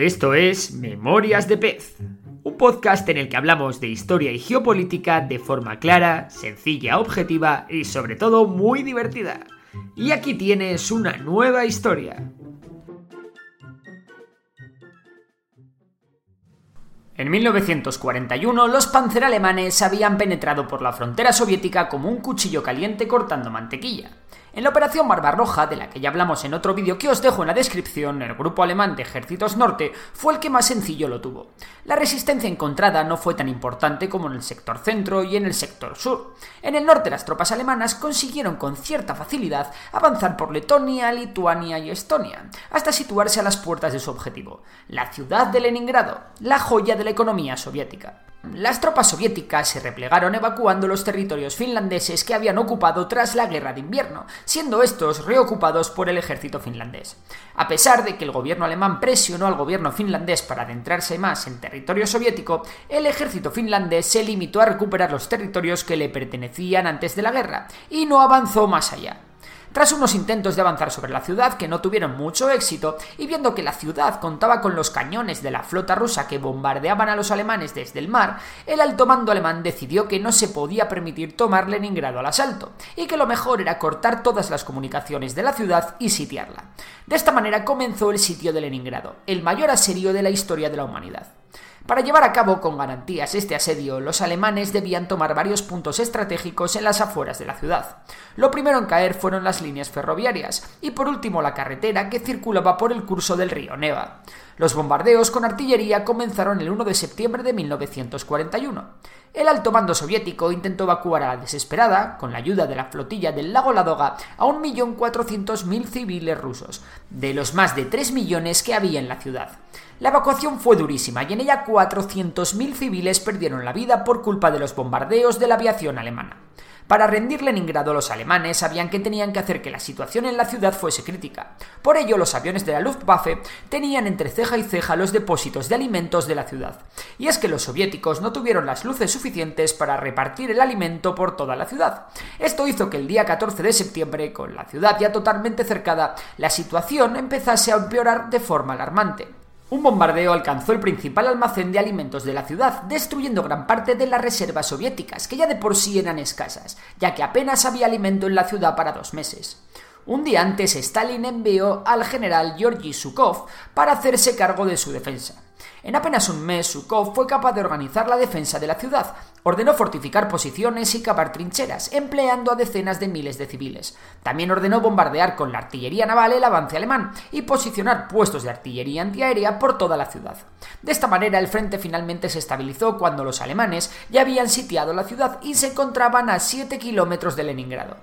Esto es Memorias de Pez, un podcast en el que hablamos de historia y geopolítica de forma clara, sencilla, objetiva y sobre todo muy divertida. Y aquí tienes una nueva historia. En 1941, los panzer alemanes habían penetrado por la frontera soviética como un cuchillo caliente cortando mantequilla. En la Operación Barbarroja, de la que ya hablamos en otro vídeo que os dejo en la descripción, el grupo alemán de Ejércitos Norte fue el que más sencillo lo tuvo. La resistencia encontrada no fue tan importante como en el sector centro y en el sector sur. En el norte las tropas alemanas consiguieron con cierta facilidad avanzar por Letonia, Lituania y Estonia, hasta situarse a las puertas de su objetivo, la ciudad de Leningrado, la joya de la economía soviética. Las tropas soviéticas se replegaron evacuando los territorios finlandeses que habían ocupado tras la guerra de invierno, siendo estos reocupados por el ejército finlandés. A pesar de que el gobierno alemán presionó al gobierno finlandés para adentrarse más en territorio soviético, el ejército finlandés se limitó a recuperar los territorios que le pertenecían antes de la guerra y no avanzó más allá. Tras unos intentos de avanzar sobre la ciudad que no tuvieron mucho éxito, y viendo que la ciudad contaba con los cañones de la flota rusa que bombardeaban a los alemanes desde el mar, el alto mando alemán decidió que no se podía permitir tomar Leningrado al asalto, y que lo mejor era cortar todas las comunicaciones de la ciudad y sitiarla. De esta manera comenzó el sitio de Leningrado, el mayor asedio de la historia de la humanidad. Para llevar a cabo con garantías este asedio, los alemanes debían tomar varios puntos estratégicos en las afueras de la ciudad. Lo primero en caer fueron las líneas ferroviarias y por último la carretera que circulaba por el curso del río Neva. Los bombardeos con artillería comenzaron el 1 de septiembre de 1941. El alto mando soviético intentó evacuar a la desesperada, con la ayuda de la flotilla del lago Ladoga, a 1.400.000 civiles rusos, de los más de 3 millones que había en la ciudad. La evacuación fue durísima y en ella 400.000 civiles perdieron la vida por culpa de los bombardeos de la aviación alemana. Para rendir Leningrado los alemanes sabían que tenían que hacer que la situación en la ciudad fuese crítica. Por ello los aviones de la Luftwaffe tenían entre ceja y ceja los depósitos de alimentos de la ciudad. Y es que los soviéticos no tuvieron las luces suficientes para repartir el alimento por toda la ciudad. Esto hizo que el día 14 de septiembre, con la ciudad ya totalmente cercada, la situación empezase a empeorar de forma alarmante. Un bombardeo alcanzó el principal almacén de alimentos de la ciudad, destruyendo gran parte de las reservas soviéticas, que ya de por sí eran escasas, ya que apenas había alimento en la ciudad para dos meses. Un día antes, Stalin envió al general Georgy Sukov para hacerse cargo de su defensa. En apenas un mes, Sukov fue capaz de organizar la defensa de la ciudad, ordenó fortificar posiciones y cavar trincheras, empleando a decenas de miles de civiles. También ordenó bombardear con la artillería naval el avance alemán y posicionar puestos de artillería antiaérea por toda la ciudad. De esta manera, el frente finalmente se estabilizó cuando los alemanes ya habían sitiado la ciudad y se encontraban a 7 kilómetros de Leningrado.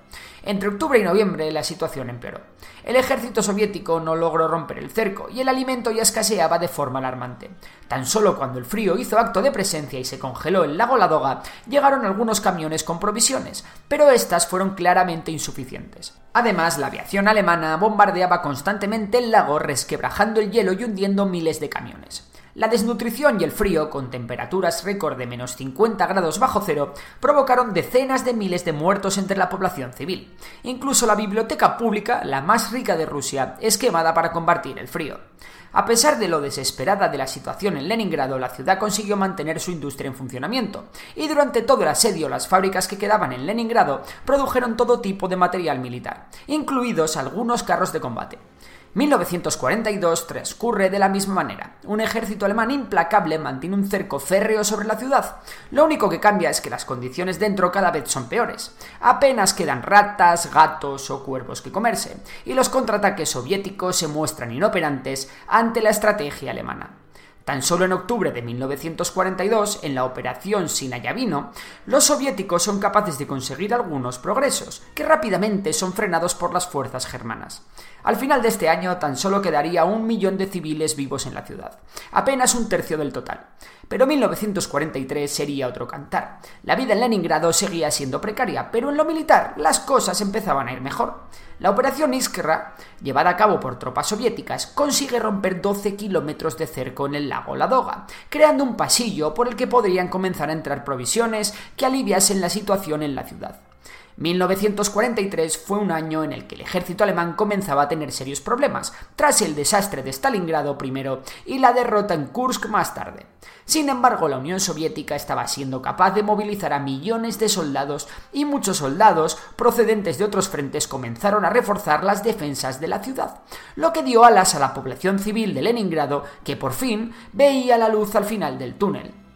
Entre octubre y noviembre la situación empeoró. El ejército soviético no logró romper el cerco y el alimento ya escaseaba de forma alarmante. Tan solo cuando el frío hizo acto de presencia y se congeló el lago Ladoga, llegaron algunos camiones con provisiones, pero estas fueron claramente insuficientes. Además, la aviación alemana bombardeaba constantemente el lago, resquebrajando el hielo y hundiendo miles de camiones. La desnutrición y el frío, con temperaturas récord de menos 50 grados bajo cero, provocaron decenas de miles de muertos entre la población civil. Incluso la biblioteca pública, la más rica de Rusia, es quemada para combatir el frío. A pesar de lo desesperada de la situación en Leningrado, la ciudad consiguió mantener su industria en funcionamiento, y durante todo el asedio las fábricas que quedaban en Leningrado produjeron todo tipo de material militar, incluidos algunos carros de combate. 1942 transcurre de la misma manera. Un ejército alemán implacable mantiene un cerco férreo sobre la ciudad. Lo único que cambia es que las condiciones dentro cada vez son peores. Apenas quedan ratas, gatos o cuervos que comerse, y los contraataques soviéticos se muestran inoperantes ante la estrategia alemana. Tan solo en octubre de 1942, en la Operación Sinayavino, los soviéticos son capaces de conseguir algunos progresos, que rápidamente son frenados por las fuerzas germanas. Al final de este año tan solo quedaría un millón de civiles vivos en la ciudad, apenas un tercio del total. Pero 1943 sería otro cantar. La vida en Leningrado seguía siendo precaria, pero en lo militar las cosas empezaban a ir mejor. La operación Iskra, llevada a cabo por tropas soviéticas, consigue romper 12 kilómetros de cerco en el lago Ladoga, creando un pasillo por el que podrían comenzar a entrar provisiones que aliviasen la situación en la ciudad. 1943 fue un año en el que el ejército alemán comenzaba a tener serios problemas, tras el desastre de Stalingrado primero y la derrota en Kursk más tarde. Sin embargo, la Unión Soviética estaba siendo capaz de movilizar a millones de soldados y muchos soldados procedentes de otros frentes comenzaron a reforzar las defensas de la ciudad, lo que dio alas a la población civil de Leningrado que por fin veía la luz al final del túnel.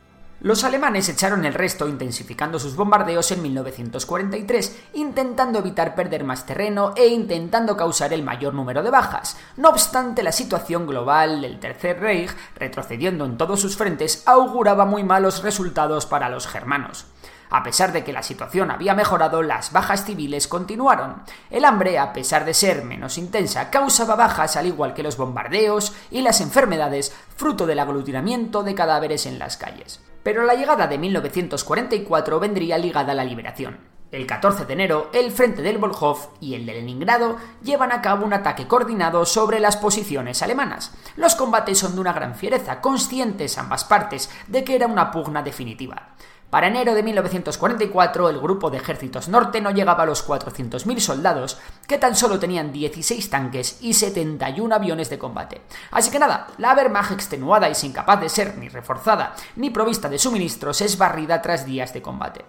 Los alemanes echaron el resto intensificando sus bombardeos en 1943, intentando evitar perder más terreno e intentando causar el mayor número de bajas. No obstante, la situación global del Tercer Reich, retrocediendo en todos sus frentes, auguraba muy malos resultados para los germanos. A pesar de que la situación había mejorado, las bajas civiles continuaron. El hambre, a pesar de ser menos intensa, causaba bajas al igual que los bombardeos y las enfermedades, fruto del aglutinamiento de cadáveres en las calles. Pero la llegada de 1944 vendría ligada a la liberación. El 14 de enero, el frente del Volhov y el de Leningrado llevan a cabo un ataque coordinado sobre las posiciones alemanas. Los combates son de una gran fiereza, conscientes ambas partes de que era una pugna definitiva. Para enero de 1944, el grupo de ejércitos norte no llegaba a los 400.000 soldados, que tan solo tenían 16 tanques y 71 aviones de combate. Así que nada, la Wehrmacht extenuada y sin capaz de ser ni reforzada ni provista de suministros es barrida tras días de combate.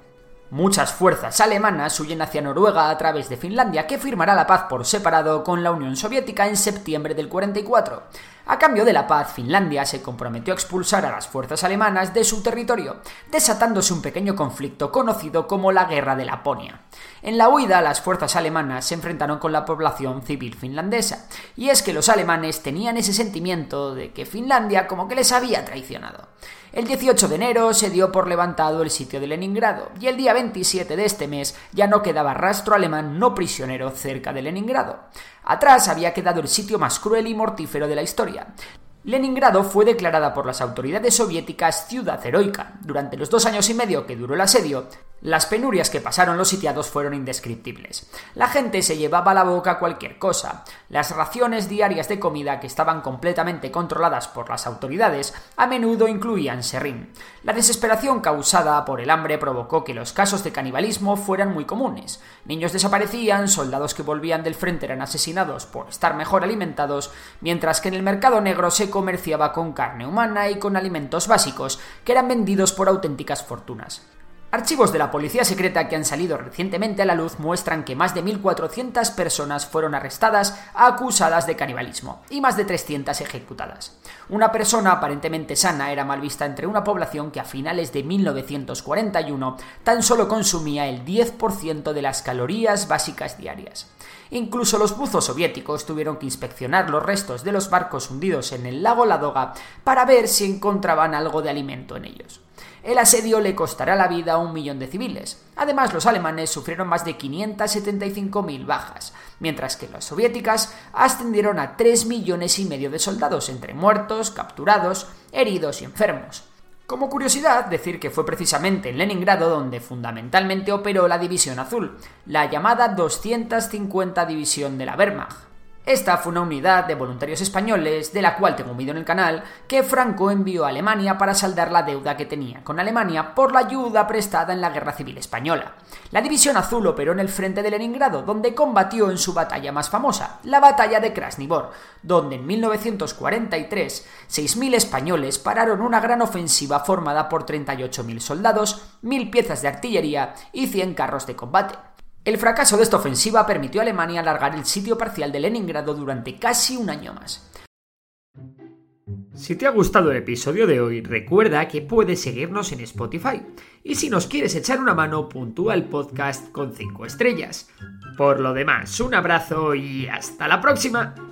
Muchas fuerzas alemanas huyen hacia Noruega a través de Finlandia, que firmará la paz por separado con la Unión Soviética en septiembre del 44. A cambio de la paz, Finlandia se comprometió a expulsar a las fuerzas alemanas de su territorio, desatándose un pequeño conflicto conocido como la Guerra de Laponia. En la huida, las fuerzas alemanas se enfrentaron con la población civil finlandesa, y es que los alemanes tenían ese sentimiento de que Finlandia como que les había traicionado. El 18 de enero se dio por levantado el sitio de Leningrado y el día 27 de este mes ya no quedaba rastro alemán no prisionero cerca de Leningrado. Atrás había quedado el sitio más cruel y mortífero de la historia. Leningrado fue declarada por las autoridades soviéticas ciudad heroica. Durante los dos años y medio que duró el asedio, las penurias que pasaron los sitiados fueron indescriptibles. La gente se llevaba a la boca cualquier cosa. Las raciones diarias de comida, que estaban completamente controladas por las autoridades, a menudo incluían serrín. La desesperación causada por el hambre provocó que los casos de canibalismo fueran muy comunes. Niños desaparecían, soldados que volvían del frente eran asesinados por estar mejor alimentados, mientras que en el mercado negro se comerciaba con carne humana y con alimentos básicos que eran vendidos por auténticas fortunas. Archivos de la policía secreta que han salido recientemente a la luz muestran que más de 1.400 personas fueron arrestadas acusadas de canibalismo y más de 300 ejecutadas. Una persona aparentemente sana era mal vista entre una población que a finales de 1941 tan solo consumía el 10% de las calorías básicas diarias. Incluso los buzos soviéticos tuvieron que inspeccionar los restos de los barcos hundidos en el lago Ladoga para ver si encontraban algo de alimento en ellos el asedio le costará la vida a un millón de civiles. Además, los alemanes sufrieron más de 575.000 bajas, mientras que las soviéticas ascendieron a 3 millones y medio de soldados entre muertos, capturados, heridos y enfermos. Como curiosidad, decir que fue precisamente en Leningrado donde fundamentalmente operó la División Azul, la llamada 250 División de la Wehrmacht. Esta fue una unidad de voluntarios españoles, de la cual tengo un vídeo en el canal, que Franco envió a Alemania para saldar la deuda que tenía con Alemania por la ayuda prestada en la Guerra Civil Española. La División Azul operó en el frente de Leningrado, donde combatió en su batalla más famosa, la Batalla de Krasnivor, donde en 1943 6.000 españoles pararon una gran ofensiva formada por 38.000 soldados, 1.000 piezas de artillería y 100 carros de combate. El fracaso de esta ofensiva permitió a Alemania alargar el sitio parcial de Leningrado durante casi un año más. Si te ha gustado el episodio de hoy, recuerda que puedes seguirnos en Spotify. Y si nos quieres echar una mano, puntúa el podcast con 5 estrellas. Por lo demás, un abrazo y hasta la próxima.